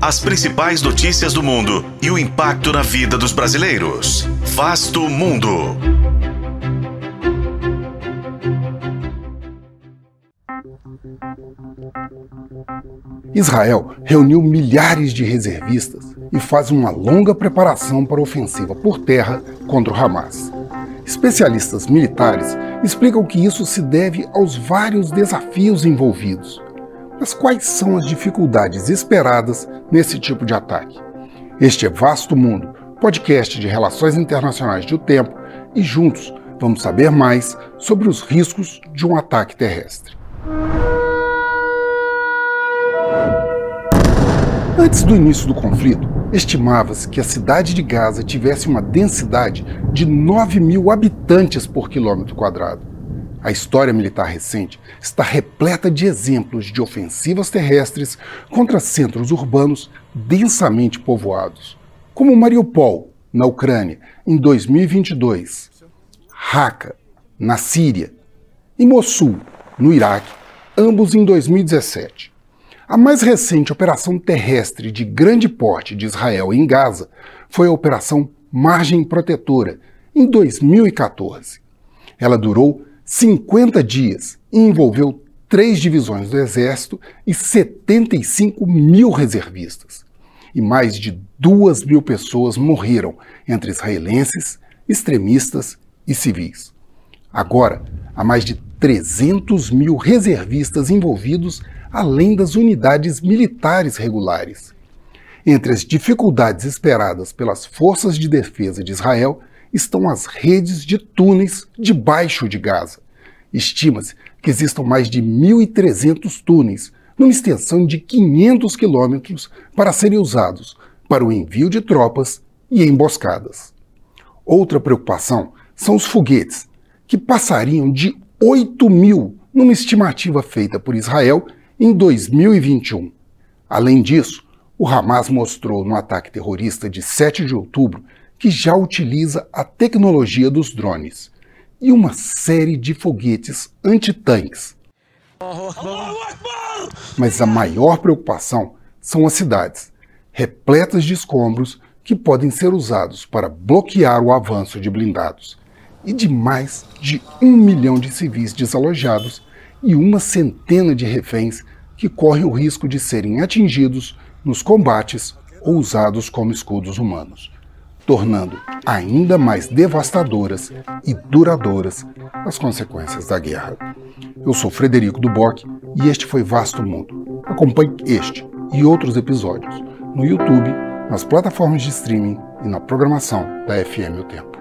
As principais notícias do mundo e o impacto na vida dos brasileiros. Vasto Mundo. Israel reuniu milhares de reservistas e faz uma longa preparação para a ofensiva por terra contra o Hamas. Especialistas militares explicam que isso se deve aos vários desafios envolvidos. Mas quais são as dificuldades esperadas nesse tipo de ataque? Este é Vasto Mundo, podcast de relações internacionais do tempo, e juntos vamos saber mais sobre os riscos de um ataque terrestre. Antes do início do conflito, estimava-se que a cidade de Gaza tivesse uma densidade de 9 mil habitantes por quilômetro quadrado. A história militar recente está repleta de exemplos de ofensivas terrestres contra centros urbanos densamente povoados, como Mariupol, na Ucrânia, em 2022, Raqqa, na Síria, e Mossul, no Iraque, ambos em 2017. A mais recente operação terrestre de grande porte de Israel em Gaza foi a Operação Margem Protetora, em 2014. Ela durou 50 dias e envolveu três divisões do Exército e 75 mil reservistas. E mais de duas mil pessoas morreram entre israelenses, extremistas e civis. Agora, há mais de 300 mil reservistas envolvidos além das unidades militares regulares. Entre as dificuldades esperadas pelas forças de defesa de Israel estão as redes de túneis debaixo de Gaza. Estima-se que existam mais de 1.300 túneis, numa extensão de 500 quilômetros, para serem usados para o envio de tropas e emboscadas. Outra preocupação são os foguetes, que passariam de 8 mil numa estimativa feita por Israel em 2021. Além disso, o Hamas mostrou no ataque terrorista de 7 de outubro que já utiliza a tecnologia dos drones e uma série de foguetes antitanques. Mas a maior preocupação são as cidades, repletas de escombros que podem ser usados para bloquear o avanço de blindados, e de mais de um milhão de civis desalojados e uma centena de reféns que correm o risco de serem atingidos nos combates ou usados como escudos humanos, tornando ainda mais devastadoras e duradouras as consequências da guerra. Eu sou Frederico Duboc e este foi Vasto Mundo. Acompanhe este e outros episódios no YouTube, nas plataformas de streaming e na programação da FM O Tempo.